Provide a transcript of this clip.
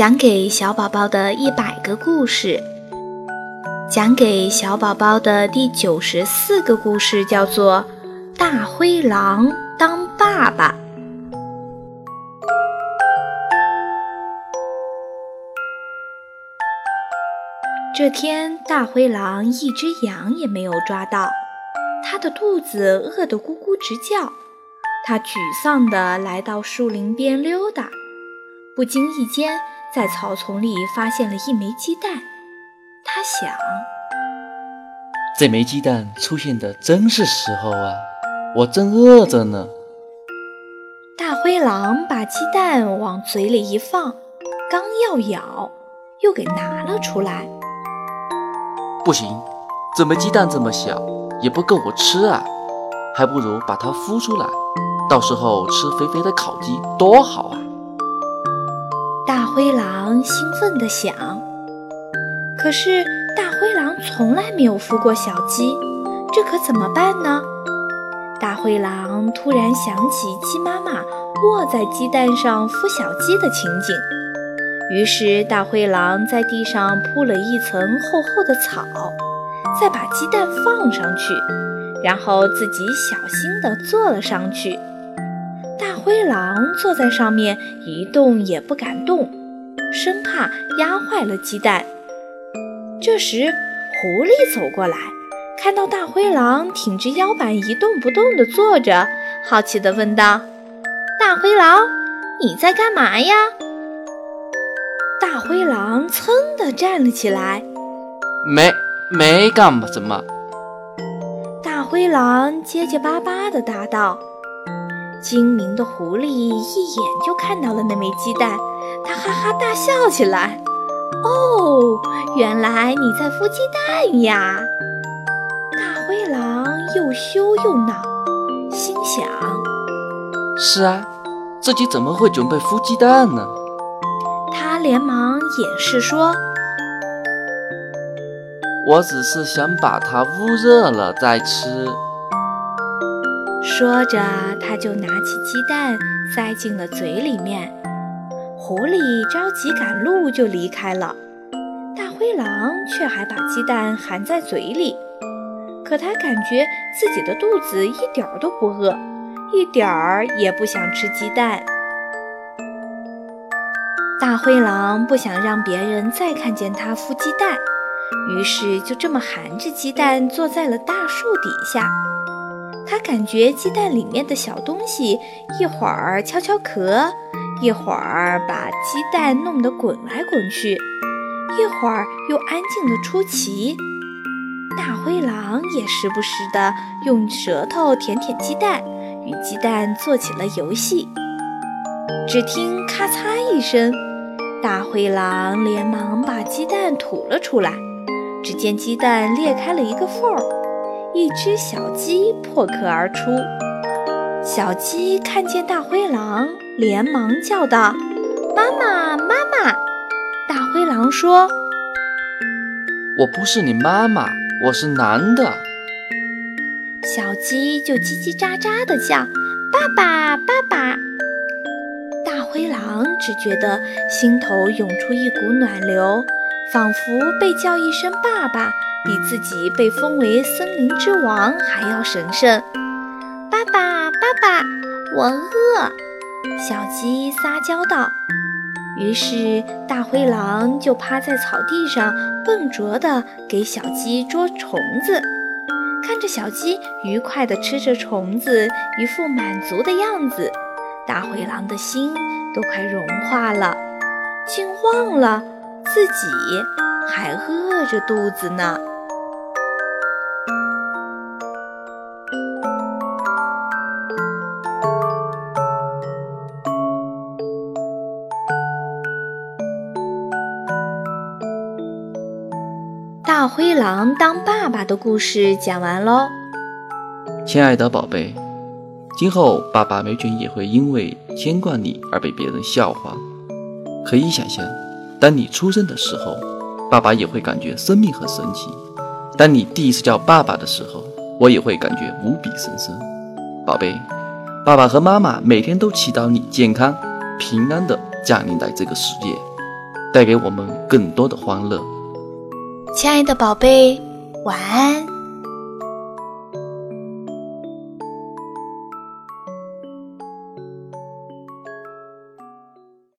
讲给小宝宝的一百个故事，讲给小宝宝的第九十四个故事叫做《大灰狼当爸爸》。这天，大灰狼一只羊也没有抓到，它的肚子饿得咕咕直叫。它沮丧地来到树林边溜达，不经意间在草丛里发现了一枚鸡蛋。他想：这枚鸡蛋出现的真是时候啊，我正饿着呢。大灰狼把鸡蛋往嘴里一放，刚要咬，又给拿了出来。不行，这枚鸡蛋这么小，也不够我吃啊，还不如把它孵出来。到时候吃肥肥的烤鸡多好啊！大灰狼兴奋地想。可是大灰狼从来没有孵过小鸡，这可怎么办呢？大灰狼突然想起鸡妈妈卧在鸡蛋上孵小鸡的情景，于是大灰狼在地上铺了一层厚厚的草，再把鸡蛋放上去，然后自己小心地坐了上去。大灰狼坐在上面一动也不敢动，生怕压坏了鸡蛋。这时，狐狸走过来，看到大灰狼挺直腰板一动不动地坐着，好奇地问道：“大灰狼，你在干嘛呀？”大灰狼噌地站了起来：“没没干嘛，怎么？”大灰狼结结巴巴地答道。精明的狐狸一眼就看到了那枚鸡蛋，它哈哈大笑起来。哦，原来你在孵鸡蛋呀！大灰狼又羞又恼，心想：是啊，自己怎么会准备孵鸡蛋呢？他连忙掩饰说：“我只是想把它捂热了再吃。”说着，他就拿起鸡蛋塞进了嘴里面。狐狸着急赶路，就离开了。大灰狼却还把鸡蛋含在嘴里。可他感觉自己的肚子一点儿都不饿，一点儿也不想吃鸡蛋。大灰狼不想让别人再看见他孵鸡蛋，于是就这么含着鸡蛋坐在了大树底下。他感觉鸡蛋里面的小东西一会儿敲敲壳，一会儿把鸡蛋弄得滚来滚去，一会儿又安静的出奇。大灰狼也时不时地用舌头舔舔鸡蛋，与鸡蛋做起了游戏。只听咔嚓一声，大灰狼连忙把鸡蛋吐了出来，只见鸡蛋裂开了一个缝儿。一只小鸡破壳而出，小鸡看见大灰狼，连忙叫道：“妈妈，妈妈！”大灰狼说：“我不是你妈妈，我是男的。”小鸡就叽叽喳喳地叫：“爸爸，爸爸！”大灰狼只觉得心头涌出一股暖流，仿佛被叫一声“爸爸”。比自己被封为森林之王还要神圣。爸爸，爸爸，我饿。小鸡撒娇道。于是大灰狼就趴在草地上，笨拙地给小鸡捉虫子。看着小鸡愉快地吃着虫子，一副满足的样子，大灰狼的心都快融化了，竟忘了自己还饿着肚子呢。大灰狼当爸爸的故事讲完喽，亲爱的宝贝，今后爸爸没准也会因为牵挂你而被别人笑话。可以想象，当你出生的时候，爸爸也会感觉生命很神奇；当你第一次叫爸爸的时候，我也会感觉无比神圣。宝贝，爸爸和妈妈每天都祈祷你健康平安的降临在这个世界。带给我们更多的欢乐。亲爱的宝贝，晚安。